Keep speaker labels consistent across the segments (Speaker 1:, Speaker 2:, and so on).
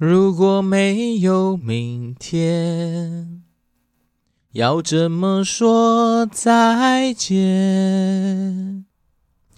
Speaker 1: 如果没有明天，要怎么说再见？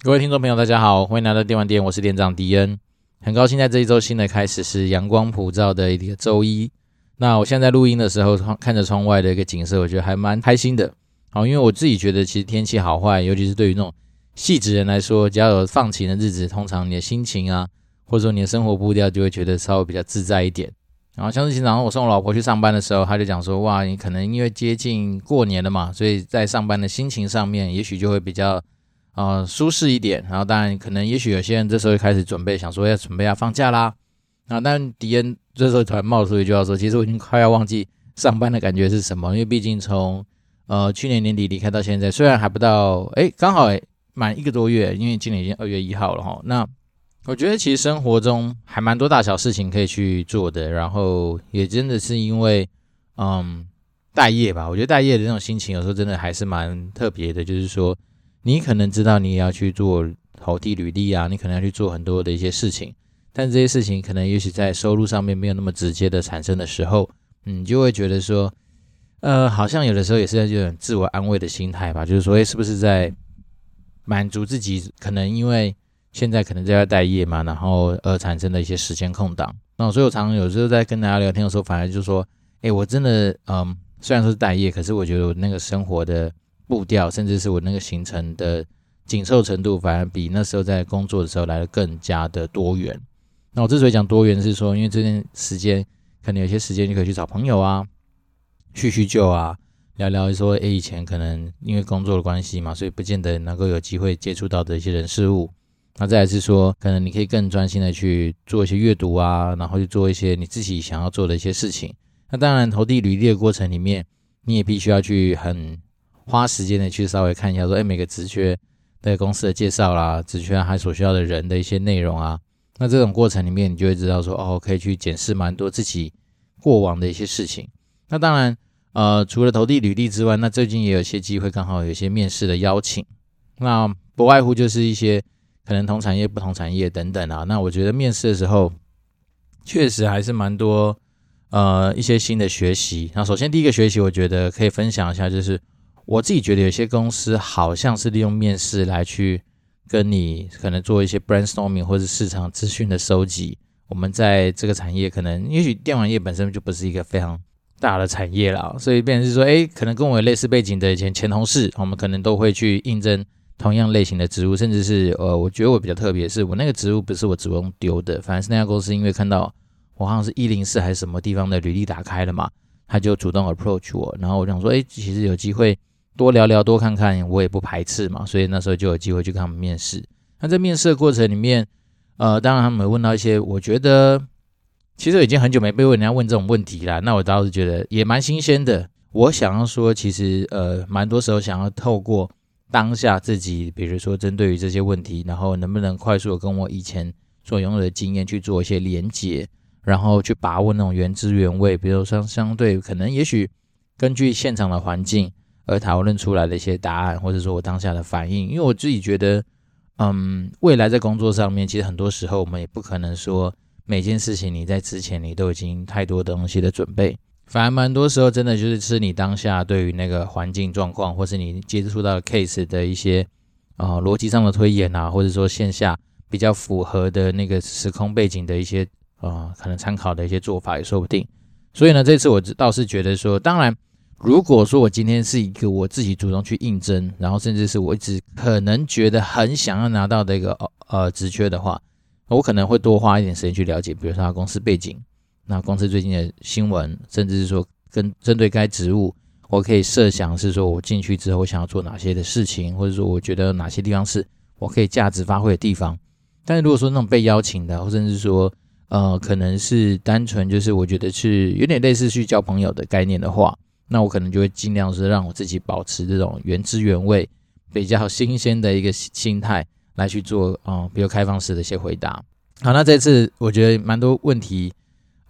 Speaker 1: 各位听众朋友，大家好，欢迎来到电玩店，我是店长迪恩，很高兴在这一周新的开始是阳光普照的一个周一。那我现在录音的时候，看着窗外的一个景色，我觉得还蛮开心的。好，因为我自己觉得，其实天气好坏，尤其是对于那种细致人来说，只要有放晴的日子，通常你的心情啊。或者说你的生活步调就会觉得稍微比较自在一点。然后像是经常我送我老婆去上班的时候，她就讲说：“哇，你可能因为接近过年了嘛，所以在上班的心情上面，也许就会比较呃舒适一点。然后当然可能也许有些人这时候开始准备，想说要准备要放假啦。啊，但迪恩这时候突然冒出一句话说：其实我已经快要忘记上班的感觉是什么，因为毕竟从呃去年年底离开到现在，虽然还不到哎刚好满一个多月，因为今年已经二月一号了哈。那我觉得其实生活中还蛮多大小事情可以去做的，然后也真的是因为，嗯，待业吧。我觉得待业的那种心情有时候真的还是蛮特别的，就是说你可能知道你也要去做投递履历啊，你可能要去做很多的一些事情，但这些事情可能也许在收入上面没有那么直接的产生的时候，你就会觉得说，呃，好像有的时候也是在这种自我安慰的心态吧，就是说，诶，是不是在满足自己？可能因为。现在可能在待业嘛，然后而产生的一些时间空档。那所以我常常有时候在跟大家聊天的时候，反而就说，哎，我真的，嗯，虽然说是待业，可是我觉得我那个生活的步调，甚至是我那个行程的紧凑程度，反而比那时候在工作的时候来的更加的多元。那我之所以讲多元，是说因为这段时间可能有些时间就可以去找朋友啊，叙叙旧啊，聊聊说，哎，以前可能因为工作的关系嘛，所以不见得能够有机会接触到的一些人事物。那再来是说，可能你可以更专心的去做一些阅读啊，然后去做一些你自己想要做的一些事情。那当然，投递履历的过程里面，你也必须要去很花时间的去稍微看一下，说，哎，每个职缺的公司的介绍啦，职缺还所需要的人的一些内容啊。那这种过程里面，你就会知道说，哦，可以去检视蛮多自己过往的一些事情。那当然，呃，除了投递履历之外，那最近也有些机会，刚好有一些面试的邀请。那不外乎就是一些。可能同产业、不同产业等等啊，那我觉得面试的时候确实还是蛮多呃一些新的学习。那首先第一个学习，我觉得可以分享一下，就是我自己觉得有些公司好像是利用面试来去跟你可能做一些 brainstorming 或者市场资讯的收集。我们在这个产业可能也许电玩业本身就不是一个非常大的产业了，所以变成是说，诶，可能跟我有类似背景的以前前同事，我们可能都会去应征。同样类型的职务，甚至是呃，我觉得我比较特别，是我那个职务不是我主动丢的，反正是那家公司因为看到我好像是一零四还是什么地方的履历打开了嘛，他就主动 approach 我，然后我想说，哎，其实有机会多聊聊多看看，我也不排斥嘛，所以那时候就有机会去跟他们面试。那在面试的过程里面，呃，当然他们问到一些，我觉得其实已经很久没被人家问这种问题了，那我倒是觉得也蛮新鲜的。我想要说，其实呃，蛮多时候想要透过。当下自己，比如说针对于这些问题，然后能不能快速的跟我以前所拥有的经验去做一些连接，然后去把握那种原汁原味，比如说相相对可能也许根据现场的环境而讨论出来的一些答案，或者说我当下的反应。因为我自己觉得，嗯，未来在工作上面，其实很多时候我们也不可能说每件事情你在之前你都已经太多东西的准备。反而蛮多时候，真的就是吃你当下对于那个环境状况，或是你接触到的 case 的一些啊、逻辑上的推演啊，或者说线下比较符合的那个时空背景的一些啊、可能参考的一些做法也说不定。所以呢，这次我倒是觉得说，当然，如果说我今天是一个我自己主动去应征，然后甚至是我一直可能觉得很想要拿到的一个呃职缺的话，我可能会多花一点时间去了解，比如说他公司背景。那公司最近的新闻，甚至是说跟针对该职务，我可以设想是说我进去之后，想要做哪些的事情，或者说我觉得哪些地方是我可以价值发挥的地方。但是如果说那种被邀请的，或者是说呃，可能是单纯就是我觉得是有点类似去交朋友的概念的话，那我可能就会尽量是让我自己保持这种原汁原味、比较新鲜的一个心态来去做啊、比较开放式的一些回答。好，那这次我觉得蛮多问题。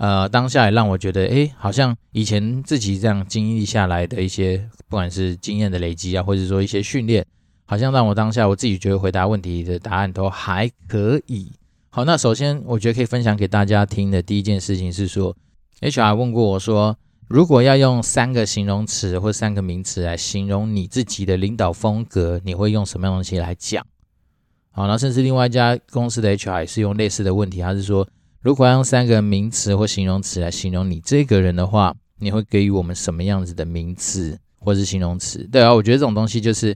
Speaker 1: 呃，当下也让我觉得，哎，好像以前自己这样经历下来的一些，不管是经验的累积啊，或者说一些训练，好像让我当下我自己觉得回答问题的答案都还可以。好，那首先我觉得可以分享给大家听的第一件事情是说，HR 问过我说，如果要用三个形容词或三个名词来形容你自己的领导风格，你会用什么样东西来讲？好，那甚至另外一家公司的 HR 也是用类似的问题，他是说，如果要用三个名词或形容词来形容你这个人的话，你会给予我们什么样子的名词或是形容词？对啊，我觉得这种东西就是。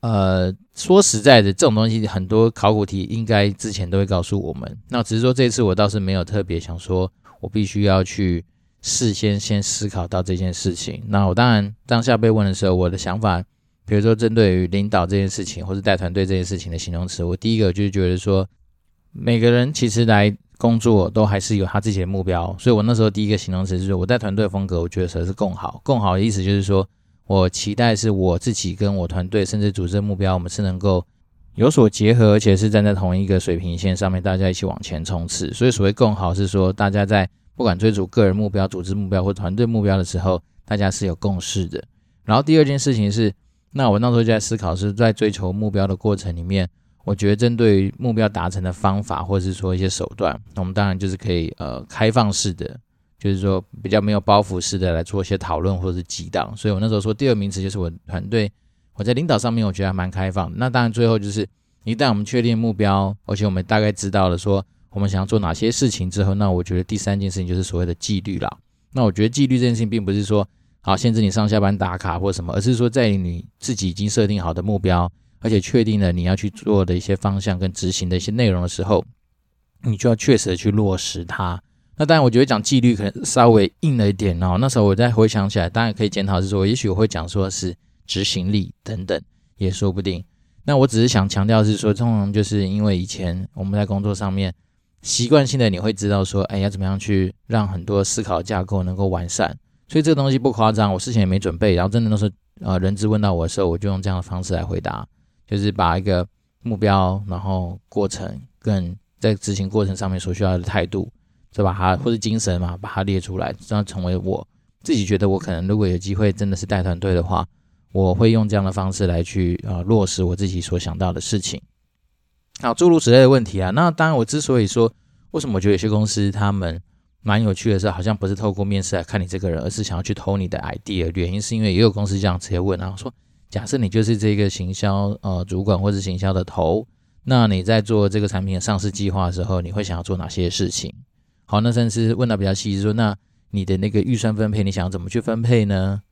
Speaker 1: 呃，说实在的，这种东西很多考古题应该之前都会告诉我们。那只是说这次我倒是没有特别想说，我必须要去事先先思考到这件事情。那我当然当下被问的时候，我的想法，比如说针对于领导这件事情，或是带团队这件事情的形容词，我第一个就是觉得说，每个人其实来工作都还是有他自己的目标。所以我那时候第一个形容词就是我带团队风格，我觉得才是更好。更好的意思就是说。我期待是我自己跟我团队，甚至组织目标，我们是能够有所结合，而且是站在同一个水平线上面，大家一起往前冲刺。所以所谓更好是说，大家在不管追逐个人目标、组织目标或团队目标的时候，大家是有共识的。然后第二件事情是，那我那时候就在思考，是在追求目标的过程里面，我觉得针对目标达成的方法，或者是说一些手段，我们当然就是可以呃开放式的。就是说比较没有包袱式的来做一些讨论或者是激荡，所以我那时候说第二名词就是我团队，我在领导上面我觉得还蛮开放。那当然最后就是一旦我们确定目标，而且我们大概知道了说我们想要做哪些事情之后，那我觉得第三件事情就是所谓的纪律啦。那我觉得纪律这件事情并不是说好限制你上下班打卡或什么，而是说在你自己已经设定好的目标，而且确定了你要去做的一些方向跟执行的一些内容的时候，你就要确实的去落实它。那当然，我觉得讲纪律可能稍微硬了一点哦。那时候我再回想起来，当然可以检讨，是说，也许我会讲说是执行力等等，也说不定。那我只是想强调是说，通常就是因为以前我们在工作上面习惯性的你会知道说，哎，要怎么样去让很多思考架构能够完善。所以这个东西不夸张，我事前也没准备，然后真的都是呃人资问到我的时候，我就用这样的方式来回答，就是把一个目标，然后过程跟在执行过程上面所需要的态度。就把它或者精神嘛，把它列出来，这样成为我自己觉得我可能如果有机会真的是带团队的话，我会用这样的方式来去啊、呃、落实我自己所想到的事情。好，诸如此类的问题啊，那当然我之所以说为什么我觉得有些公司他们蛮有趣的是，好像不是透过面试来看你这个人，而是想要去偷你的 idea。原因是因为也有公司这样直接问然后，说假设你就是这个行销呃主管或是行销的头，那你在做这个产品的上市计划的时候，你会想要做哪些事情？好，那甚至问到比较细，说那你的那个预算分配，你想要怎么去分配呢？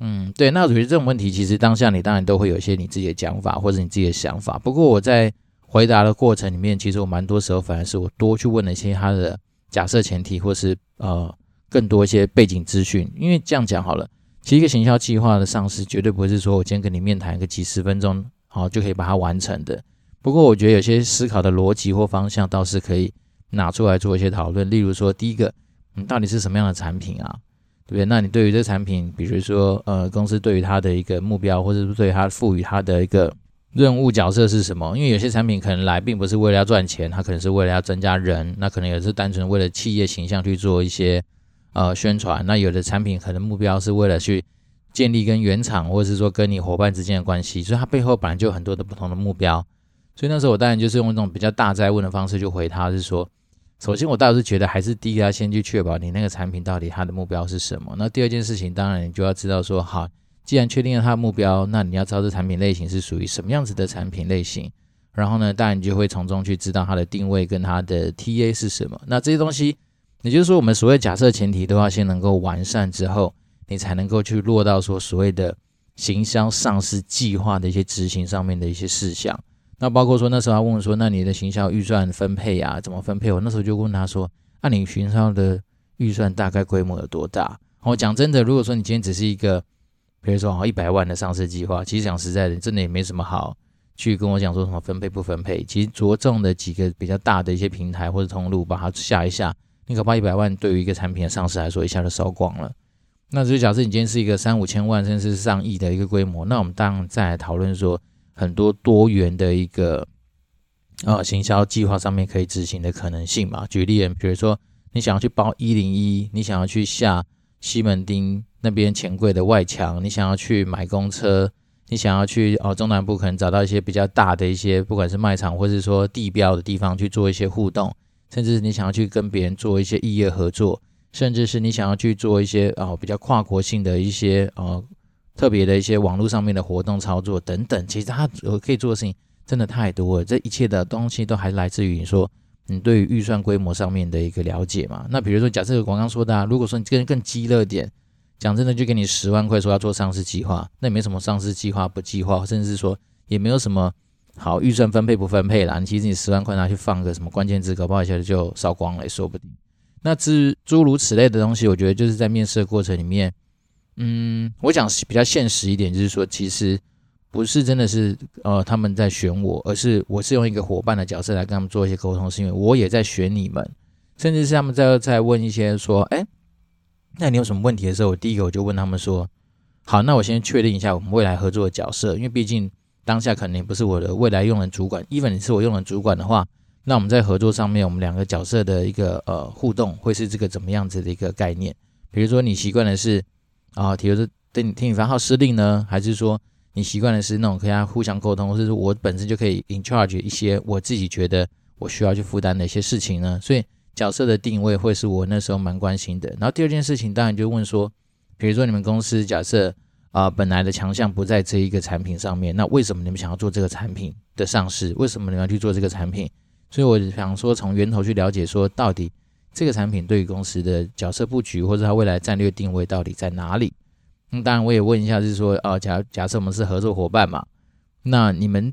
Speaker 1: 嗯，对，那我觉得这种问题，其实当下你当然都会有一些你自己的讲法，或者你自己的想法。不过我在回答的过程里面，其实我蛮多时候反而是我多去问了一些他的假设前提，或是呃更多一些背景资讯。因为这样讲好了，其实一个行销计划的上市，绝对不会是说我今天跟你面谈个几十分钟，好就可以把它完成的。不过我觉得有些思考的逻辑或方向倒是可以。拿出来做一些讨论，例如说，第一个，你到底是什么样的产品啊？对不对？那你对于这产品，比如说，呃，公司对于它的一个目标，或者是对它赋予它的一个任务角色是什么？因为有些产品可能来并不是为了要赚钱，它可能是为了要增加人，那可能也是单纯为了企业形象去做一些呃宣传。那有的产品可能目标是为了去建立跟原厂，或者是说跟你伙伴之间的关系，所以它背后本来就有很多的不同的目标。所以那时候我当然就是用一种比较大在问的方式就回他，是说。首先，我倒是觉得还是第一要先去确保你那个产品到底它的目标是什么。那第二件事情，当然你就要知道说，好，既然确定了它的目标，那你要知道这产品类型是属于什么样子的产品类型。然后呢，当然你就会从中去知道它的定位跟它的 TA 是什么。那这些东西，也就是说，我们所谓假设前提都要先能够完善之后，你才能够去落到说所谓的行销上市计划的一些执行上面的一些事项。那包括说那时候他问我说，那你的行销预算分配啊，怎么分配？我那时候就问他说，那、你行销的预算大概规模有多大？我讲真的，如果说你今天只是一个，比如说好一百万的上市计划，其实讲实在的，真的也没什么好去跟我讲说什么分配不分配。其实着重的几个比较大的一些平台或者通路，把它下一下，你可怕一百万对于一个产品的上市来说，一下就烧光了。那就假设你今天是一个三五千万甚至是上亿的一个规模，那我们当然再来讨论说。很多多元的一个呃行销计划上面可以执行的可能性嘛？举例，比如说你想要去包一零一，你想要去下西门町那边钱柜的外墙，你想要去买公车，你想要去哦中南部，可能找到一些比较大的一些，不管是卖场或是说地标的地方去做一些互动，甚至是你想要去跟别人做一些异业合作，甚至是你想要去做一些哦比较跨国性的一些呃特别的一些网络上面的活动操作等等，其实它可以做的事情真的太多了。这一切的东西都还来自于你说你对于预算规模上面的一个了解嘛。那比如说假设我刚刚说的，啊，如果说你更更激烈点。讲真的，就给你十万块，说要做上市计划，那也没什么上市计划不计划，甚至说也没有什么好预算分配不分配啦。你其实你十万块拿去放个什么关键字，搞不好一下就烧光了，也说不定。那诸诸如此类的东西，我觉得就是在面试的过程里面，嗯，我讲比较现实一点，就是说其实不是真的是呃他们在选我，而是我是用一个伙伴的角色来跟他们做一些沟通，是因为我也在选你们，甚至是他们在在问一些说，哎。那你有什么问题的时候，我第一个我就问他们说：“好，那我先确定一下我们未来合作的角色，因为毕竟当下肯定不是我的未来用人主管，even 你是我用人主管的话，那我们在合作上面，我们两个角色的一个呃互动会是这个怎么样子的一个概念？比如说你习惯的是啊，比如说对你听你发号施令呢，还是说你习惯的是那种跟大家互相沟通，或者是我本身就可以 in charge 一些我自己觉得我需要去负担的一些事情呢？所以。角色的定位会是我那时候蛮关心的。然后第二件事情，当然就问说，比如说你们公司假设啊、本来的强项不在这一个产品上面，那为什么你们想要做这个产品的上市？为什么你们要去做这个产品？所以我想说，从源头去了解说，到底这个产品对于公司的角色布局，或者它未来战略定位到底在哪里？嗯、当然我也问一下，就是说，啊、假假设我们是合作伙伴嘛，那你们。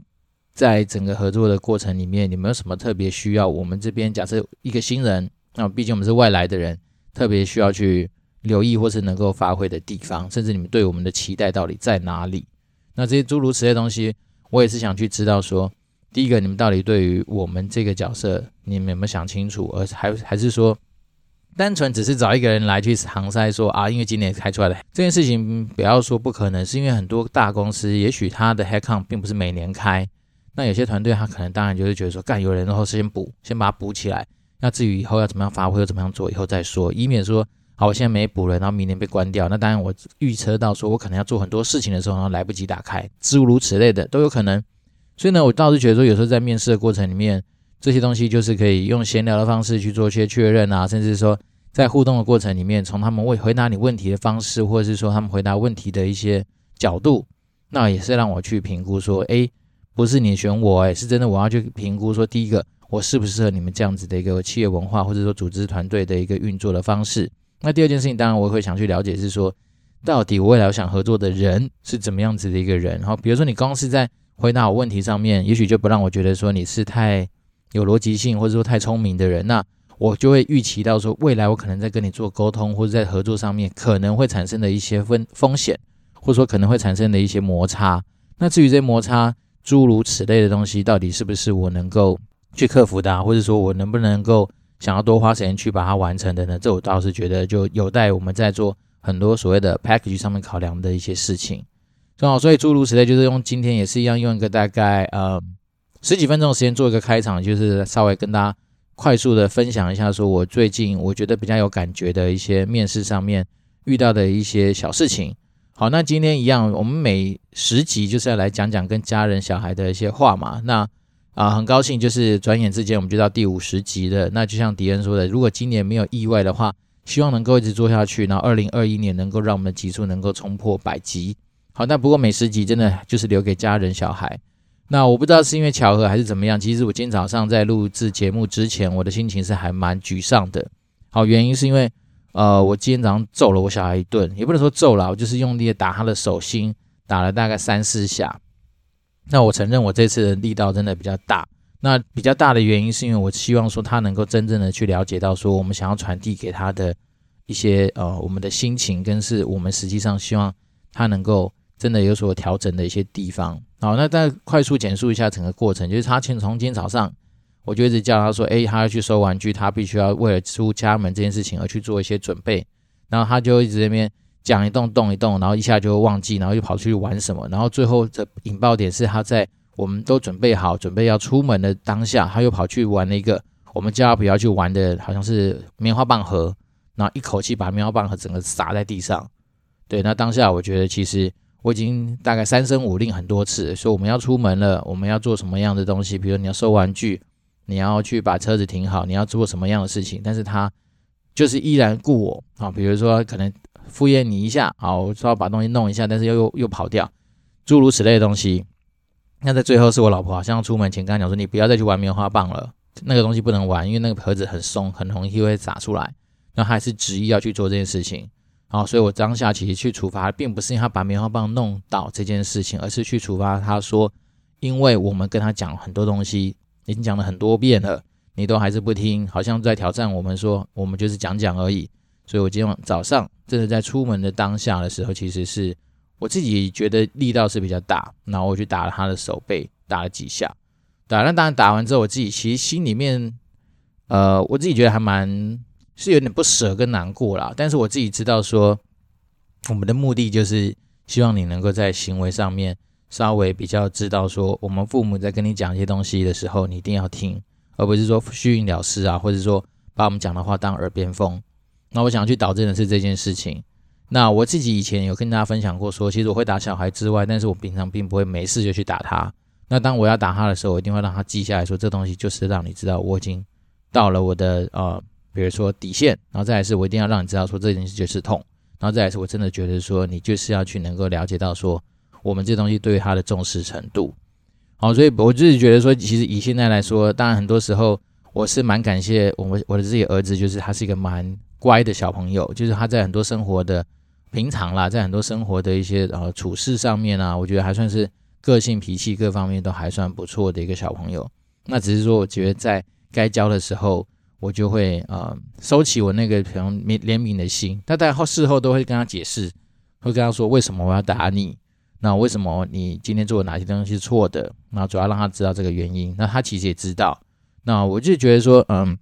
Speaker 1: 在整个合作的过程里面，你们有什么特别需要？我们这边假设一个新人，那毕竟我们是外来的人，特别需要去留意或是能够发挥的地方，甚至你们对我们的期待到底在哪里？那这些诸如此类的东西，我也是想去知道说，第一个，你们到底对于我们这个角色，你们有没有想清楚？而还还是说，单纯只是找一个人来去搪塞说啊，因为今年开出来的这件事情，不要说不可能，是因为很多大公司，也许他的 headcount 并不是每年开。那有些团队他可能当然就是觉得说，干有人然后先补，先把它补起来。那至于以后要怎么样发挥，又怎么样做，以后再说，以免说好，我现在没补了，然后明年被关掉。那当然我预测到说我可能要做很多事情的时候，然后来不及打开，诸如此类的都有可能。所以呢，我倒是觉得说，有时候在面试的过程里面，这些东西就是可以用闲聊的方式去做一些确认啊，甚至说在互动的过程里面，从他们问回答你问题的方式，或者是说他们回答问题的一些角度，那也是让我去评估说，诶。不是你选我哎，是真的我要去评估说，第一个我适不适合你们这样子的一个企业文化，或者说组织团队的一个运作的方式。那第二件事情，当然我会想去了解是说，到底我未来我想合作的人是怎么样子的一个人。然后比如说你光是在回答我问题上面，也许就不让我觉得说你是太有逻辑性，或者说太聪明的人，那我就会预期到说，未来我可能在跟你做沟通或者在合作上面可能会产生的一些风风险，或者说可能会产生的一些摩擦。那至于这些摩擦，诸如此类的东西，到底是不是我能够去克服的啊，或者说我能不能够想要多花时间去把它完成的呢？这我倒是觉得就有待我们在做很多所谓的 package 上面考量的一些事情。正好，所以诸如此类，就是用今天也是一样，用一个大概呃十几分钟的时间做一个开场，就是稍微跟大家快速的分享一下，说我最近我觉得比较有感觉的一些面试上面遇到的一些小事情。好，那今天一样，我们每十集就是要来讲讲跟家人、小孩的一些话嘛。那啊，很高兴，就是转眼之间我们就到第五十集了。那就像迪恩说的，如果今年没有意外的话，希望能够一直做下去，然后二零二一年能够让我们的集数能够冲破百集。好，那不过每十集真的就是留给家人、小孩。那我不知道是因为巧合还是怎么样，其实我今天早上在录制节目之前，我的心情是还蛮沮丧的。好，原因是因为。呃，我今天早上揍了我小孩一顿，也不能说揍了，我就是用力的打他的手心，打了大概三四下。那我承认我这次的力道真的比较大。那比较大的原因是因为我希望说他能够真正的去了解到说我们想要传递给他的一些呃我们的心情，跟是我们实际上希望他能够真的有所调整的一些地方。好，那再快速简述一下整个过程，就是他从从今天早上。我就一直叫他说：“诶，他要去收玩具，他必须要为了出家门这件事情而去做一些准备。”然后他就一直在那边讲一动动一动，然后一下就会忘记，然后又跑出去玩什么。然后最后的引爆点是他在我们都准备好准备要出门的当下，他又跑去玩了一个我们叫他不要去玩的，好像是棉花棒盒，然后一口气把棉花棒盒整个撒在地上。对，那当下我觉得其实我已经大概三声五令很多次，说我们要出门了，我们要做什么样的东西，比如你要收玩具，你要去把车子停好，你要做什么样的事情，但是他就是依然顾我啊，比如说可能敷衍你一下，啊，我说要把东西弄一下，但是又又又跑掉，诸如此类的东西。那在最后是我老婆好像出门前跟他讲说，你不要再去玩棉花棒了，那个东西不能玩，因为那个盒子很松，很容易会洒出来。那还是执意要去做这件事情。好，所以我当下其实去处罚，并不是因为他把棉花棒弄倒这件事情，而是去处罚他说，因为我们跟他讲很多东西，已经讲了很多遍了，你都还是不听，好像在挑战我们说，我们就是讲讲而已。所以我今天早上真的在出门的当下的时候，其实是我自己觉得力道是比较大，然后我去打了他的手背，打了几下。打那当然打完之后，我自己其实心里面，呃，我自己觉得还蛮。是有点不舍跟难过啦，但是我自己知道说，我们的目的就是希望你能够在行为上面稍微比较知道说，我们父母在跟你讲一些东西的时候，你一定要听，而不是说虚应了事啊，或者说把我们讲的话当耳边风。那我想去导正的是这件事情。那我自己以前有跟大家分享过说，其实我会打小孩之外，但是我平常并不会没事就去打他。那当我要打他的时候，我一定会让他记下来说，这东西就是让你知道我已经到了我的呃。比如说底线，然后再来是我一定要让你知道说这件事就是痛，然后再来是我真的觉得说你就是要去能够了解到说我们这东西对于他的重视程度。好，所以我自己觉得说，其实以现在来说，当然很多时候我是蛮感谢我们我的自己儿子，就是他是一个蛮乖的小朋友，就是他在很多生活的平常啦，在很多生活的一些呃处事上面啊，我觉得还算是个性脾气各方面都还算不错的一个小朋友。那只是说，我觉得在该教的时候。我就会呃收起我那个可能怜悯的心，但在后事后都会跟他解释，会跟他说为什么我要打你，那为什么你今天做的哪些东西是错的，那主要让他知道这个原因。那他其实也知道，那我就觉得说，嗯，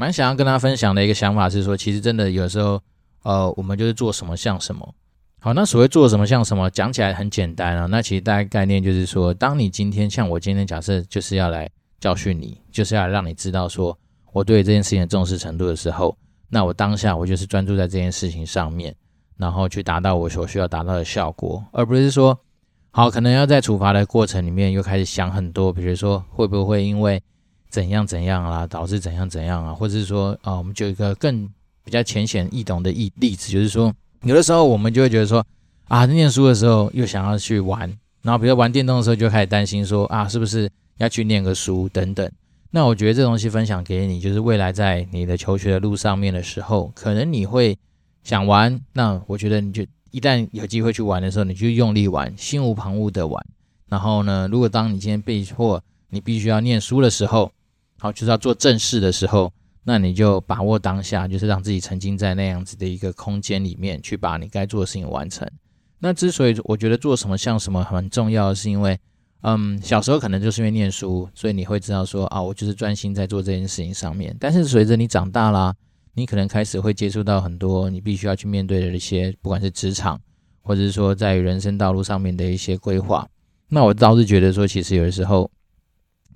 Speaker 1: 蛮想要跟大家分享的一个想法是说，其实真的有时候，呃，我们就是做什么像什么。好，那所谓做什么像什么，讲起来很简单啊。那其实大概概念就是说，当你今天像我今天假设就是要来教训你，就是要让你知道说。我对这件事情的重视程度的时候，那我当下我就是专注在这件事情上面，然后去达到我所需要达到的效果，而不是说，好，可能要在处罚的过程里面又开始想很多，比如说会不会因为怎样怎样啦，导致怎样怎样啊，或者是说，啊，我们就一个更比较浅显易懂的例例子，就是说，有的时候我们就会觉得说，啊，念书的时候又想要去玩，然后比如玩电动的时候就开始担心说，啊，是不是要去念个书等等。那我觉得这东西分享给你，就是未来在你的求学的路上面的时候，可能你会想玩。那我觉得你就一旦有机会去玩的时候，你就用力玩，心无旁骛的玩。然后呢，如果当你今天被迫你必须要念书的时候，好，就是要做正事的时候，那你就把握当下，就是让自己沉浸在那样子的一个空间里面，去把你该做的事情完成。那之所以我觉得做什么像什么很重要，是因为。嗯，小时候可能就是因为念书，所以你会知道说啊，我就是专心在做这件事情上面。但是随着你长大啦，你可能开始会接触到很多你必须要去面对的一些，不管是职场，或者是说在人生道路上面的一些规划。那我倒是觉得说，其实有的时候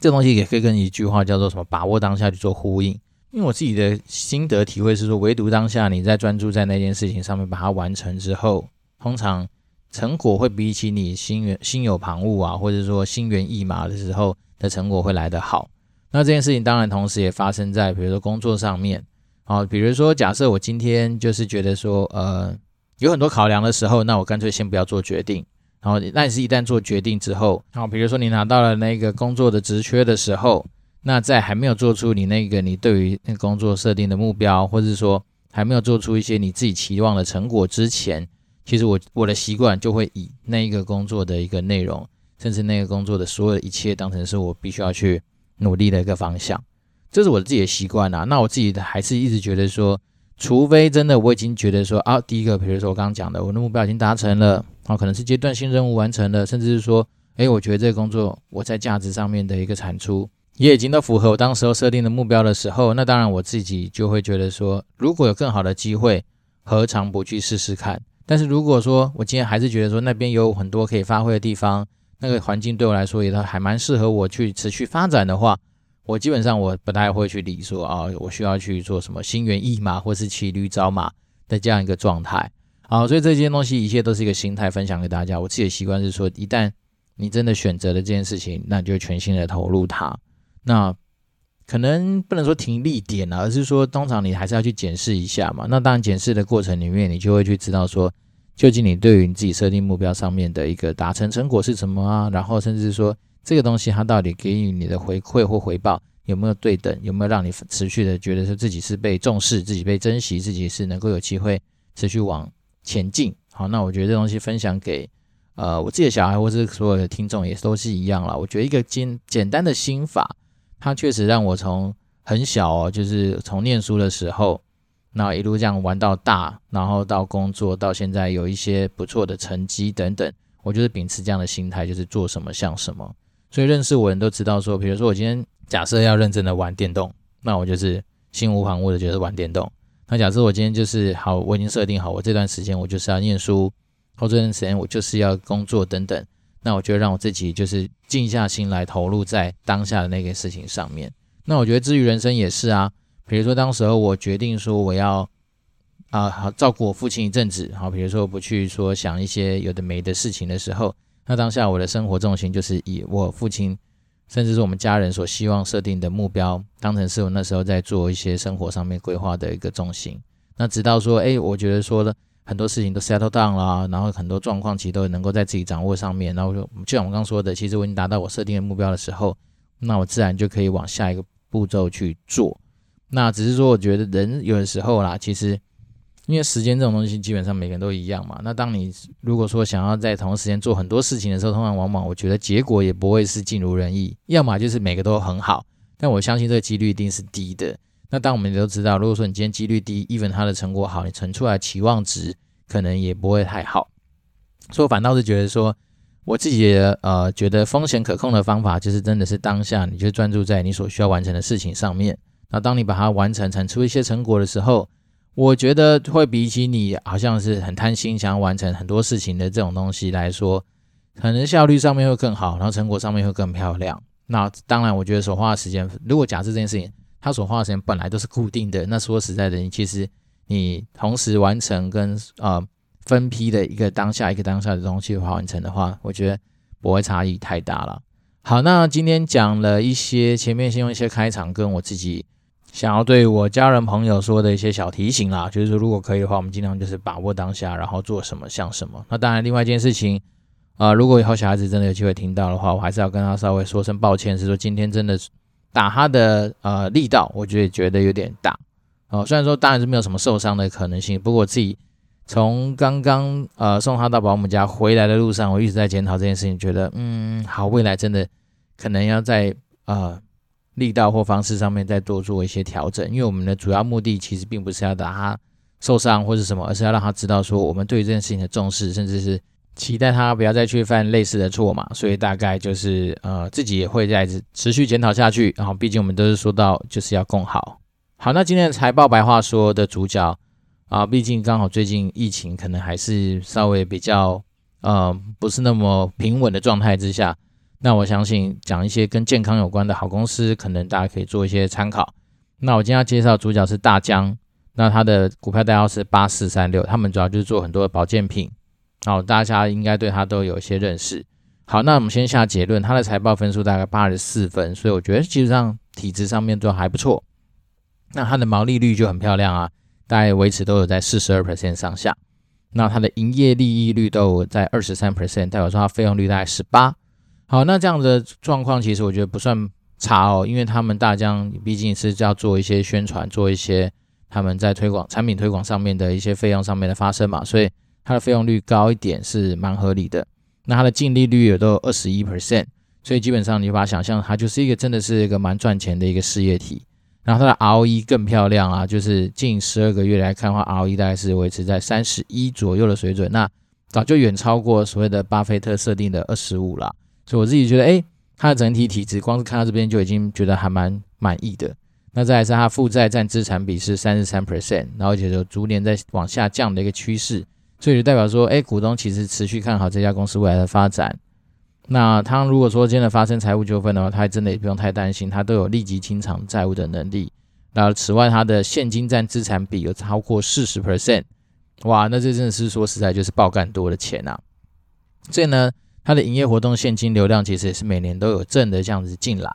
Speaker 1: 这东西也可以跟一句话叫做什么“把握当下”去做呼应。因为我自己的心得体会是说，唯独当下你在专注在那件事情上面把它完成之后，通常。成果会比起你心猿心有旁骛啊，或者说心猿意马的时候的成果会来得好。那这件事情当然同时也发生在比如说工作上面啊，比如说假设我今天就是觉得说呃有很多考量的时候，那我干脆先不要做决定。然后但是一旦做决定之后，好，比如说你拿到了那个工作的职缺的时候，那在还没有做出你那个你对于那工作设定的目标，或者说还没有做出一些你自己期望的成果之前。其实我我的习惯就会以那一个工作的一个内容，甚至那个工作的所有的一切当成是我必须要去努力的一个方向，这是我自己的习惯啊。那我自己的还是一直觉得说，除非真的我已经觉得说啊，第一个，比如说我刚刚讲的，我的目标已经达成了，啊，可能是阶段性任务完成了，甚至是说，诶，我觉得这个工作我在价值上面的一个产出也已经都符合我当时候设定的目标的时候，那当然我自己就会觉得说，如果有更好的机会，何尝不去试试看？但是如果说我今天还是觉得说那边有很多可以发挥的地方，那个环境对我来说也都还蛮适合我去持续发展的话，我基本上我不太会去理说啊，我需要去做什么心猿意马或是骑驴找马的这样一个状态好，所以这些东西一切都是一个心态，分享给大家。我自己的习惯是说，一旦你真的选择了这件事情，那你就全心的投入它。那可能不能说停利点啊，而是说通常你还是要去检视一下嘛。那当然检视的过程里面，你就会去知道说，究竟你对于你自己设定目标上面的一个达成成果是什么啊？然后甚至说这个东西它到底给予你的回馈或回报有没有对等？有没有让你持续的觉得说自己是被重视、自己被珍惜、自己是能够有机会持续往前进？好，那我觉得这东西分享给呃我自己的小孩或是所有的听众也都是一样啦。我觉得一个简简单的心法，它确实让我从很小哦，就是从念书的时候。那一路这样玩到大，然后到工作，到现在有一些不错的成绩等等，我就是秉持这样的心态，就是做什么像什么。所以认识我的人都知道说，比如说我今天假设要认真的玩电动，那我就是心无旁骛的就是玩电动。那假设我今天就是好，我已经设定好，我这段时间我就是要念书，或这段时间我就是要工作等等，那我就让我自己就是静下心来投入在当下的那个事情上面。那我觉得至于人生也是啊。比如说，当时候我决定说我要啊好照顾我父亲一阵子，好，比如说不去说想一些有的没的事情的时候，那当下我的生活重心就是以我父亲，甚至是我们家人所希望设定的目标，当成是我那时候在做一些生活上面规划的一个重心。那直到说，哎，我觉得说的很多事情都 settle down 啦，然后很多状况其实都能够在自己掌握上面，然后就就像我刚刚说的，其实我已经达到我设定的目标的时候，那我自然就可以往下一个步骤去做。那只是说，我觉得人有的时候啦，其实因为时间这种东西，基本上每个人都一样嘛。那当你如果说想要在同一时间做很多事情的时候，通常往往我觉得结果也不会是尽如人意，要么就是每个都很好。但我相信这个几率一定是低的。那当我们都知道，如果说你今天几率低，even 它的成果好，你存出来期望值可能也不会太好。所以我反倒是觉得说，我自己呃觉得风险可控的方法，就是真的是当下你就专注在你所需要完成的事情上面。那当你把它完成，产出一些成果的时候，我觉得会比起你好像是很贪心，想要完成很多事情的这种东西来说，可能效率上面会更好，然后成果上面会更漂亮。那当然，我觉得所花的时间，如果假设这件事情它所花的时间本来都是固定的，那说实在的，你其实你同时完成跟呃分批的一个当下一个当下的东西的话完成的话，我觉得不会差异太大了。好，那今天讲了一些，前面先用一些开场跟我自己。想要对我家人朋友说的一些小提醒啦，就是说如果可以的话，我们尽量就是把握当下，然后做什么像什么。那当然，另外一件事情，啊、呃，如果以后小孩子真的有机会听到的话，我还是要跟他稍微说声抱歉，是说今天真的打他的呃力道，我觉得觉得有点大。哦，虽然说当然是没有什么受伤的可能性，不过我自己从刚刚呃送他到保姆家回来的路上，我一直在检讨这件事情，觉得嗯好，未来真的可能要在呃。力道或方式上面再多做一些调整，因为我们的主要目的其实并不是要打他受伤或是什么，而是要让他知道说我们对这件事情的重视，甚至是期待他不要再去犯类似的错嘛。所以大概就是呃自己也会再持续检讨下去。然后毕竟我们都是说到就是要共好。好，那今天的财报白话说的主角啊，毕竟刚好最近疫情可能还是稍微比较呃不是那么平稳的状态之下。那我相信讲一些跟健康有关的好公司，可能大家可以做一些参考。那我今天要介绍主角是大江，那它的股票代号是八四三六，他们主要就是做很多的保健品。好，大家应该对它都有一些认识。好，那我们先下结论，它的财报分数大概八十四分，所以我觉得基本上体质上面都还不错。那它的毛利率就很漂亮啊，大概维持都有在四十二 percent 上下。那它的营业利益率都有在二十三 percent，代表说它费用率大概十八。好，那这样的状况其实我觉得不算差哦，因为他们大疆毕竟是要做一些宣传，做一些他们在推广产品推广上面的一些费用上面的发生嘛，所以它的费用率高一点是蛮合理的。那它的净利率也都有二十一 percent，所以基本上你把它想象它就是一个真的是一个蛮赚钱的一个事业体。然后它的 ROE 更漂亮啊，就是近十二个月来看的话，ROE 大概是维持在三十一左右的水准，那早就远超过所谓的巴菲特设定的二十五了。所以我自己觉得，诶，它的整体体质，光是看到这边就已经觉得还蛮满意的。那再来是它负债占资产比是三十三 percent，然后而且就逐年在往下降的一个趋势，所以就代表说，诶，股东其实持续看好这家公司未来的发展。那他如果说真的发生财务纠纷的话，他真的也不用太担心，他都有立即清偿债务的能力。然后此外，它的现金占资产比有超过四十 percent，哇，那这真的是说实在就是爆干多的钱啊！所以呢，它的营业活动现金流量其实也是每年都有正的这样子进来。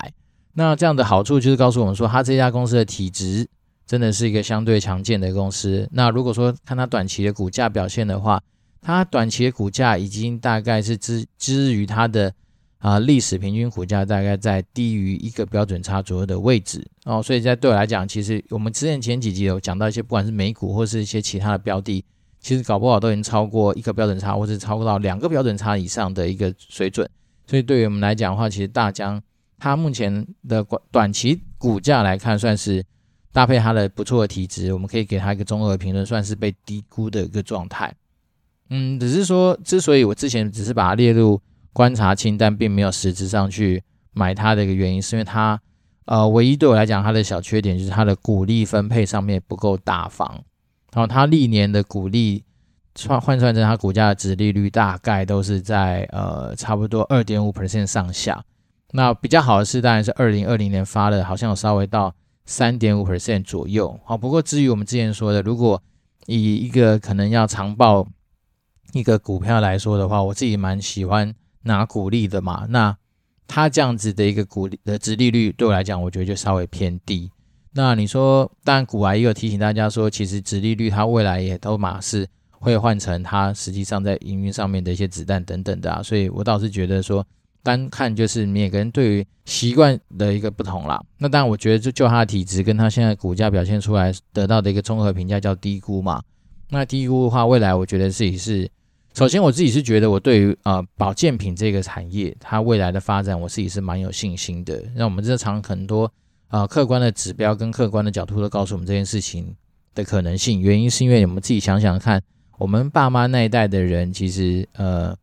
Speaker 1: 那这样的好处就是告诉我们说，它这家公司的体质真的是一个相对强健的公司。那如果说看它短期的股价表现的话，它短期的股价已经大概是之之于它的啊历史平均股价大概在低于一个标准差左右的位置哦。所以在对我来讲，其实我们之前前几集有讲到一些，不管是美股或是一些其他的标的，其实搞不好都已经超过一个标准差，或是超过到两个标准差以上的一个水准。所以对于我们来讲的话，其实大疆。它目前的短期股价来看，算是搭配它的不错的体质，我们可以给它一个综合评论，算是被低估的一个状态。嗯，只是说，之所以我之前只是把它列入观察清单，并没有实质上去买它的一个原因，是因为它呃，唯一对我来讲，它的小缺点就是它的股利分配上面不够大方。然后它历年的股利换换算成它股价的值利率，大概都是在呃差不多二点五 percent 上下。那比较好的是，当然是二零二零年发的，好像有稍微到三点五 percent 左右。好，不过至于我们之前说的，如果以一个可能要长报一个股票来说的话，我自己蛮喜欢拿股利的嘛。那它这样子的一个股的值利率，对我来讲，我觉得就稍微偏低。那你说，当然股癌也有提醒大家说，其实直利率它未来也都马是会换成它实际上在营运上面的一些子弹等等的啊。所以我倒是觉得说。单看就是每个人对于习惯的一个不同啦。那当然，我觉得就就它的体质跟它现在股价表现出来得到的一个综合评价叫低估嘛。那低估的话，未来我觉得自己是，首先我自己是觉得我对于呃保健品这个产业它未来的发展，我自己是蛮有信心的。那我们日常很多呃客观的指标跟客观的角度都告诉我们这件事情的可能性。原因是因为我们自己想想看，我们爸妈那一代的人其实呃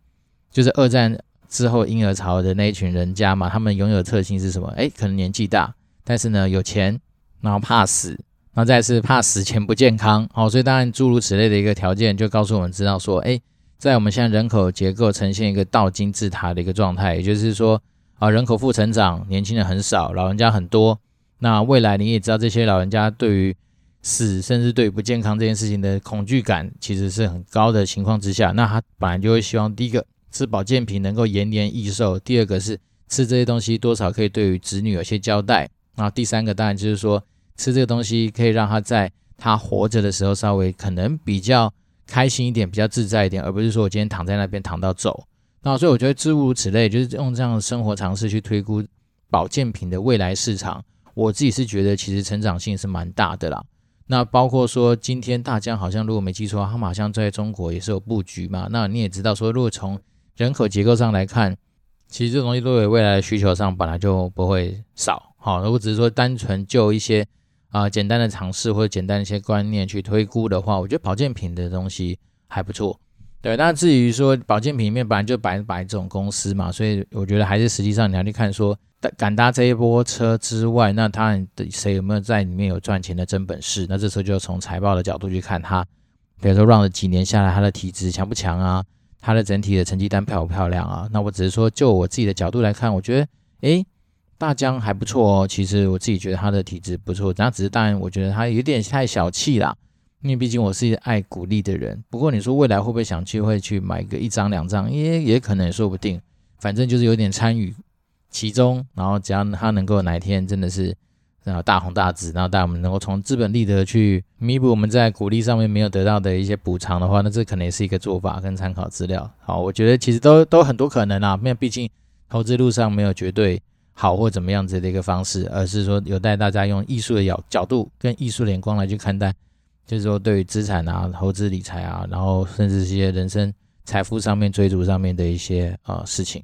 Speaker 1: 就是二战。之后婴儿潮的那一群人家嘛，他们拥有的特性是什么？诶，可能年纪大，但是呢有钱，然后怕死，然后再是怕死前不健康。好，所以当然诸如此类的一个条件，就告诉我们知道说，诶，在我们现在人口结构呈现一个倒金字塔的一个状态，也就是说啊，人口负成长，年轻人很少，老人家很多。那未来你也知道，这些老人家对于死，甚至对于不健康这件事情的恐惧感，其实是很高的情况之下，那他本来就会希望第一个。吃保健品能够延年益寿，第二个是吃这些东西多少可以对于子女有些交代，然后第三个当然就是说吃这个东西可以让他在他活着的时候稍微可能比较开心一点，比较自在一点，而不是说我今天躺在那边躺到走。那所以我觉得诸如此类，就是用这样的生活常识去推估保健品的未来市场，我自己是觉得其实成长性是蛮大的啦。那包括说今天大江好像如果没记错，他们好像在中国也是有布局嘛。那你也知道说，如果从人口结构上来看，其实这东西对未来的需求上本来就不会少。好，如果只是说单纯就一些啊、简单的尝试或者简单的一些观念去推估的话，我觉得保健品的东西还不错。对，那至于说保健品里面本来就百分百这种公司嘛，所以我觉得还是实际上你要去看说敢搭这一波车之外，那他的谁有没有在里面有赚钱的真本事？那这时候就要从财报的角度去看他，比如说 run 了几年下来，他的体质强不强啊？它的整体的成绩单漂不漂亮啊？那我只是说，就我自己的角度来看，我觉得，诶，大疆还不错哦。其实我自己觉得他的体质不错，那只是当然，我觉得他有点太小气啦。因为毕竟我是爱鼓励的人。不过你说未来会不会想去会去买个一张两张，也也可能也说不定。反正就是有点参与其中，然后只要他能够哪一天真的是。然后大红大紫，然后带我们能够从资本利得去弥补我们在股利上面没有得到的一些补偿的话，那这可能也是一个做法跟参考资料。好，我觉得其实都都很多可能啊，因为毕竟投资路上没有绝对好或怎么样子的一个方式，而是说有待大家用艺术的角角度跟艺术的眼光来去看待，就是说对于资产啊、投资理财啊，然后甚至一些人生财富上面追逐上面的一些呃事情。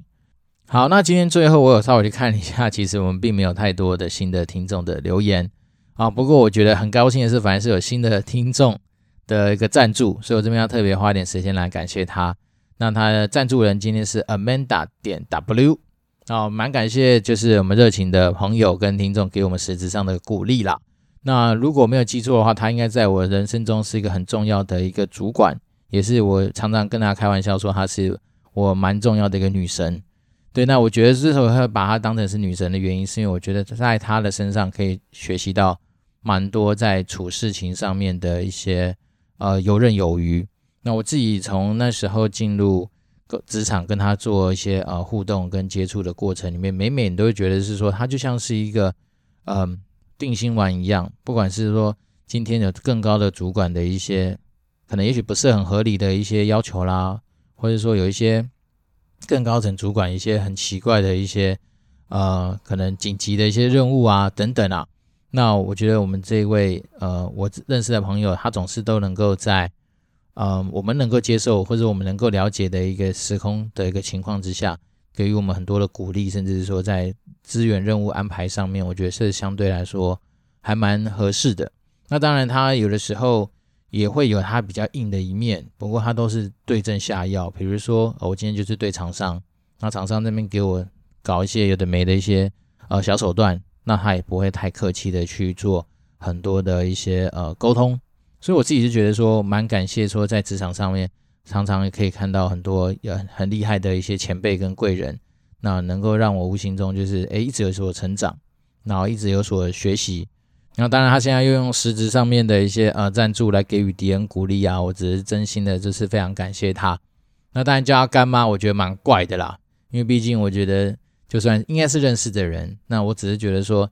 Speaker 1: 好，那今天最后我有稍微去看一下，其实我们并没有太多的新的听众的留言啊。不过我觉得很高兴的是，反而是有新的听众的一个赞助，所以我这边要特别花点时间来感谢他。那他的赞助人今天是 Amanda 点 W 啊，蛮感谢，就是我们热情的朋友跟听众给我们实质上的鼓励啦。那如果没有记错的话，他应该在我人生中是一个很重要的一个主管，也是我常常跟他开玩笑说，他是我蛮重要的一个女神。对，那我觉得之所以会把她当成是女神的原因，是因为我觉得在她的身上可以学习到蛮多在处事情上面的一些呃游刃有余。那我自己从那时候进入职场，跟她做一些呃互动跟接触的过程里面，每每你都会觉得是说，她就像是一个嗯、定心丸一样，不管是说今天有更高的主管的一些可能也许不是很合理的一些要求啦，或者说有一些更高层主管一些很奇怪的一些呃可能紧急的一些任务啊等等啊，那我觉得我们这一位呃我认识的朋友，他总是都能够在。呃，我们能够接受或者我们能够了解的一个时空的一个情况之下，给予我们很多的鼓励，甚至是说在资源任务安排上面，我觉得是相对来说还蛮合适的。那当然，他有的时候也会有他比较硬的一面，不过他都是对症下药。比如说，我今天就是对厂商，那厂商那边给我搞一些有的没的一些呃小手段，那他也不会太客气的去做很多的一些呃沟通。所以我自己是觉得说蛮感谢，说在职场上面常常也可以看到很多有很厉害的一些前辈跟贵人，那能够让我无形中就是诶一直有所成长，然后一直有所学习。那当然他现在又用实质上面的一些呃赞助来给予迪恩鼓励啊，我只是真心的就是非常感谢他。那当然叫他干妈，我觉得蛮怪的啦，因为毕竟我觉得就算应该是认识的人，那我只是觉得说。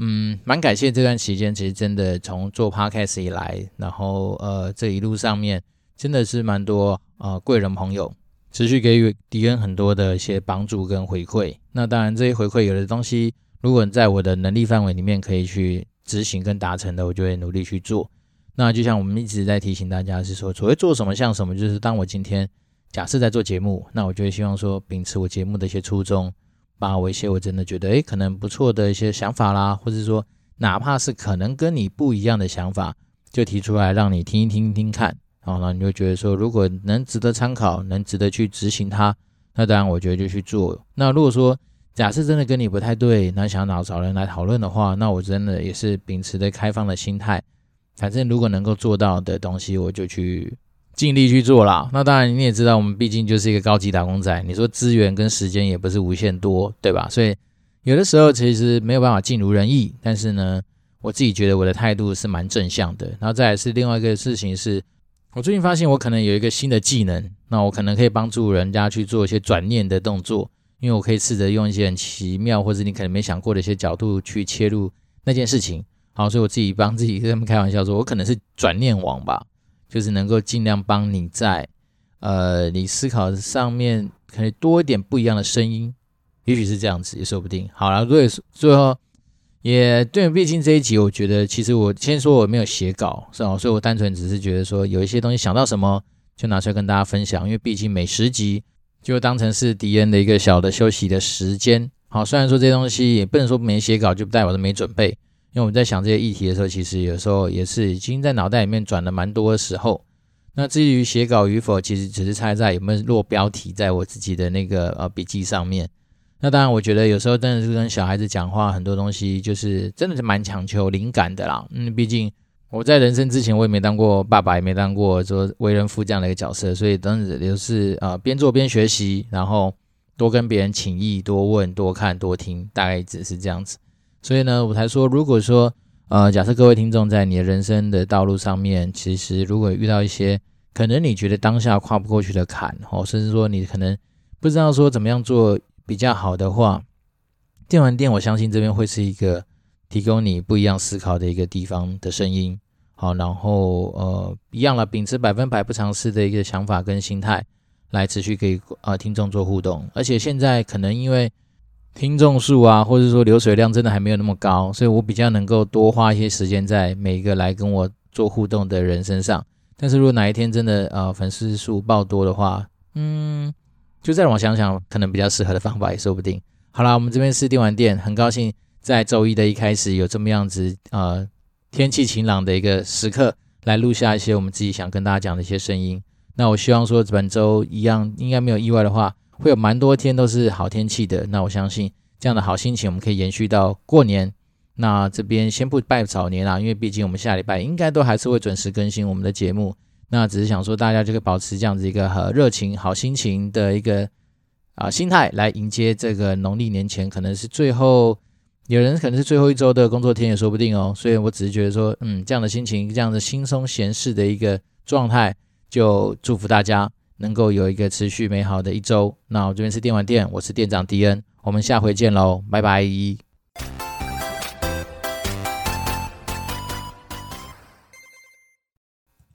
Speaker 1: 嗯，蛮感谢这段期间，其实真的从做 podcast 以来，然后呃这一路上面真的是蛮多呃贵人朋友持续给予迪恩很多的一些帮助跟回馈。那当然这些回馈有的东西，如果你在我的能力范围里面可以去执行跟达成的，我就会努力去做。那就像我们一直在提醒大家是说，所谓做什么像什么，就是当我今天假设在做节目，那我就会希望说秉持我节目的一些初衷。把我一些我真的觉得诶可能不错的一些想法啦，或者说哪怕是可能跟你不一样的想法，就提出来让你听一听听看，然后呢你就觉得说如果能值得参考，能值得去执行它，那当然我觉得就去做。那如果说假设真的跟你不太对，那想找找人来讨论的话，那我真的也是秉持着开放的心态，反正如果能够做到的东西，我就去。尽力去做啦。那当然你也知道，我们毕竟就是一个高级打工仔。你说资源跟时间也不是无限多，对吧？所以有的时候其实没有办法尽如人意。但是呢，我自己觉得我的态度是蛮正向的。然后再来是另外一个事情是，我最近发现我可能有一个新的技能，那我可能可以帮助人家去做一些转念的动作，因为我可以试着用一些很奇妙或者你可能没想过的一些角度去切入那件事情。好，所以我自己帮自己跟他们开玩笑说，我可能是转念王吧。就是能够尽量帮你在，呃，你思考上面可以多一点不一样的声音，也许是这样子，也说不定。好了，所以最后也对，毕竟这一集我觉得，其实我先说我没有写稿，是吧？所以我单纯只是觉得说有一些东西想到什么就拿出来跟大家分享，因为毕竟每十集就当成是敌人的一个小的休息的时间。好，虽然说这些东西也不能说没写稿就代表都没准备。因为我们在想这些议题的时候，其实有时候也是已经在脑袋里面转了蛮多的时候。那至于写稿与否，其实只是猜在有没有落标题在我自己的那个呃笔记上面。那当然，我觉得有时候真的是跟小孩子讲话，很多东西就是真的是蛮强求灵感的啦。嗯，毕竟我在人生之前我也没当过爸爸，也没当过说为人父这样的一个角色，所以当时就是呃边做边学习，然后多跟别人请益，多问，多看，多听，大概只是这样子。所以呢，我才说，如果说，呃，假设各位听众在你的人生的道路上面，其实如果遇到一些可能你觉得当下跨不过去的坎，哦，甚至说你可能不知道说怎么样做比较好的话，电玩店，我相信这边会是一个提供你不一样思考的一个地方的声音，好，然后呃，一样了，秉持百分百不尝试的一个想法跟心态，来持续给呃听众做互动，而且现在可能因为。听众数啊，或者说流水量真的还没有那么高，所以我比较能够多花一些时间在每一个来跟我做互动的人身上。但是如果哪一天真的呃粉丝数爆多的话，嗯，就再让我想想，可能比较适合的方法也说不定。好啦，我们这边是电玩店，很高兴在周一的一开始有这么样子呃天气晴朗的一个时刻，来录下一些我们自己想跟大家讲的一些声音。那我希望说本周一样，应该没有意外的话。会有蛮多天都是好天气的，那我相信这样的好心情我们可以延续到过年。那这边先不拜早年啦，因为毕竟我们下礼拜应该都还是会准时更新我们的节目。那只是想说大家就可以保持这样子一个很热情、好心情的一个啊心态来迎接这个农历年前可能是最后，有人可能是最后一周的工作天也说不定哦所以我只是觉得说嗯这样的心情这样的轻松闲适的一个状态就祝福大家能够有一个持续美好的一周。那我这边是电玩店我是店长迪恩我们下回见喽拜拜。